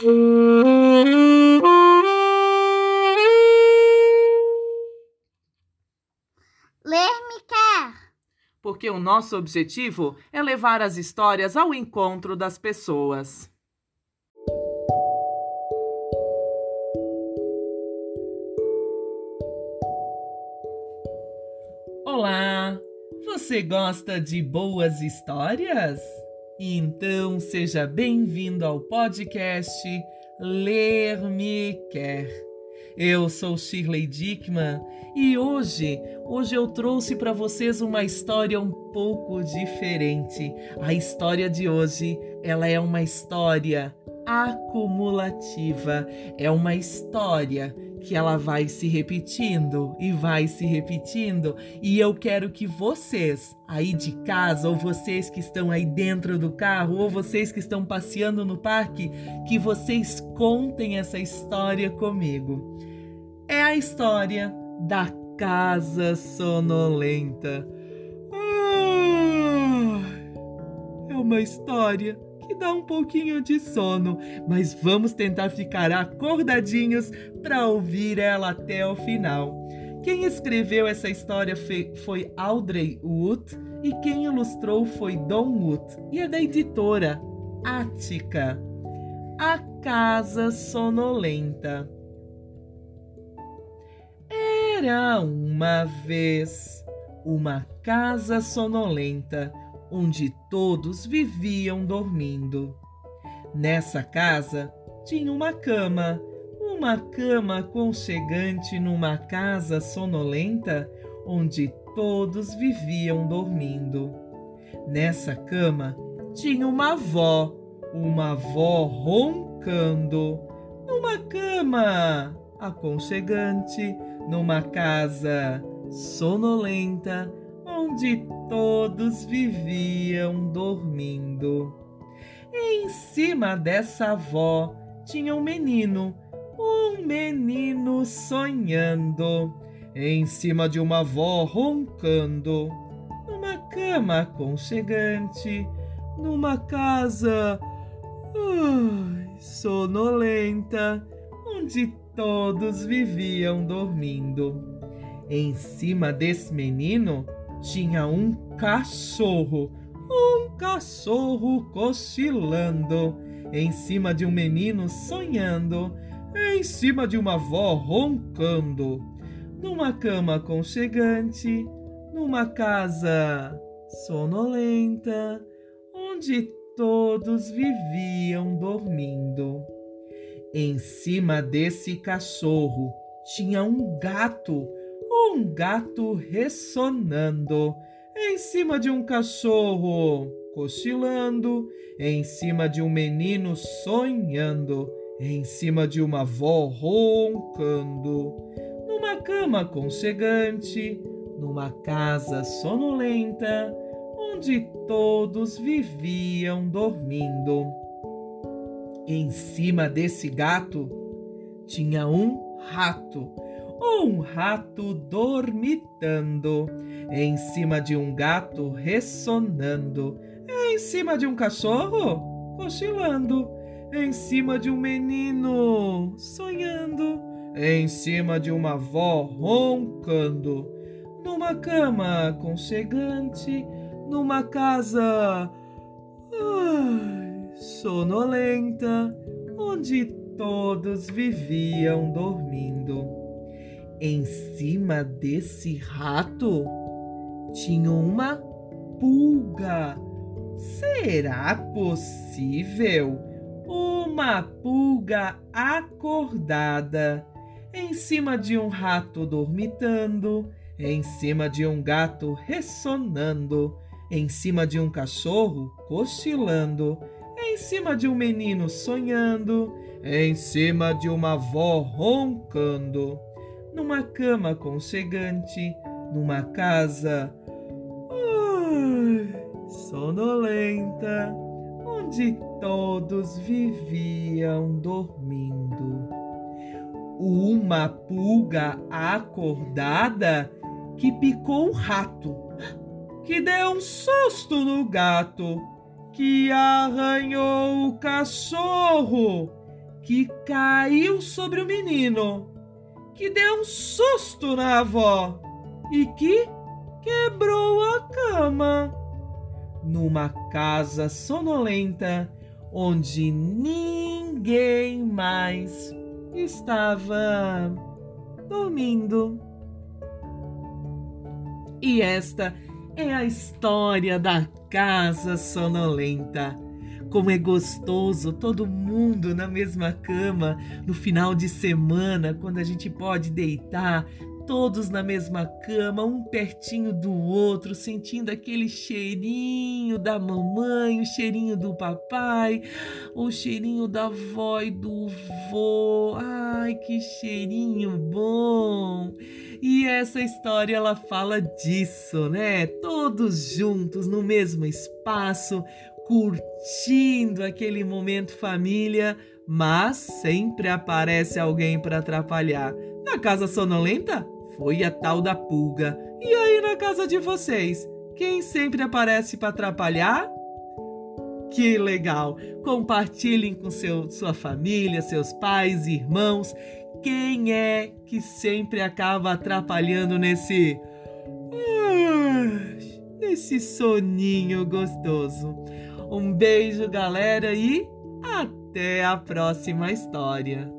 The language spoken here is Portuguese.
Ler me quer. Porque o nosso objetivo é levar as histórias ao encontro das pessoas. Olá! Você gosta de boas histórias? Então seja bem-vindo ao podcast Ler Me Quer. Eu sou Shirley Dickman e hoje, hoje eu trouxe para vocês uma história um pouco diferente. A história de hoje, ela é uma história acumulativa. É uma história que ela vai se repetindo e vai se repetindo, e eu quero que vocês aí de casa ou vocês que estão aí dentro do carro ou vocês que estão passeando no parque, que vocês contem essa história comigo. É a história da casa sonolenta. Ah, é uma história dá um pouquinho de sono, mas vamos tentar ficar acordadinhos para ouvir ela até o final. Quem escreveu essa história foi Audrey Wood e quem ilustrou foi Don Wood e é da editora Ática. A Casa Sonolenta. Era uma vez uma casa sonolenta onde todos viviam dormindo. Nessa casa tinha uma cama, uma cama aconchegante numa casa sonolenta onde todos viviam dormindo. Nessa cama tinha uma avó, uma avó roncando, numa cama aconchegante, numa casa sonolenta onde todos viviam dormindo. Em cima dessa avó tinha um menino, um menino sonhando, em cima de uma avó roncando, numa cama aconchegante, numa casa sonolenta, onde todos viviam dormindo. Em cima desse menino tinha um cachorro, um cachorro cochilando, em cima de um menino sonhando, em cima de uma avó roncando, numa cama aconchegante, numa casa sonolenta, onde todos viviam dormindo. Em cima desse cachorro tinha um gato um gato ressonando, em cima de um cachorro cochilando, em cima de um menino sonhando, em cima de uma avó roncando, numa cama aconchegante, numa casa sonolenta, onde todos viviam dormindo. Em cima desse gato tinha um rato um rato dormitando, em cima de um gato ressonando, em cima de um cachorro cochilando, em cima de um menino sonhando, em cima de uma avó roncando, numa cama aconchegante, numa casa ai, sonolenta, onde todos viviam dormindo. Em cima desse rato tinha uma pulga. Será possível? Uma pulga acordada em cima de um rato dormitando, em cima de um gato ressonando, em cima de um cachorro cochilando, em cima de um menino sonhando, em cima de uma avó roncando numa cama aconchegante, numa casa ai, sonolenta, onde todos viviam dormindo. Uma pulga acordada que picou um rato, que deu um susto no gato, que arranhou o cachorro, que caiu sobre o menino, que deu um susto na avó e que quebrou a cama. Numa casa sonolenta onde ninguém mais estava dormindo. E esta é a história da Casa Sonolenta. Como é gostoso todo mundo na mesma cama no final de semana, quando a gente pode deitar todos na mesma cama, um pertinho do outro, sentindo aquele cheirinho da mamãe, o cheirinho do papai, o cheirinho da avó e do vô. Ai, que cheirinho bom! E essa história ela fala disso, né? Todos juntos no mesmo espaço, curtindo aquele momento família, mas sempre aparece alguém para atrapalhar. Na casa sonolenta, foi a tal da pulga. E aí na casa de vocês, quem sempre aparece para atrapalhar? Que legal! Compartilhem com seu, sua família, seus pais, irmãos. Quem é que sempre acaba atrapalhando nesse. nesse soninho gostoso? Um beijo, galera, e até a próxima história.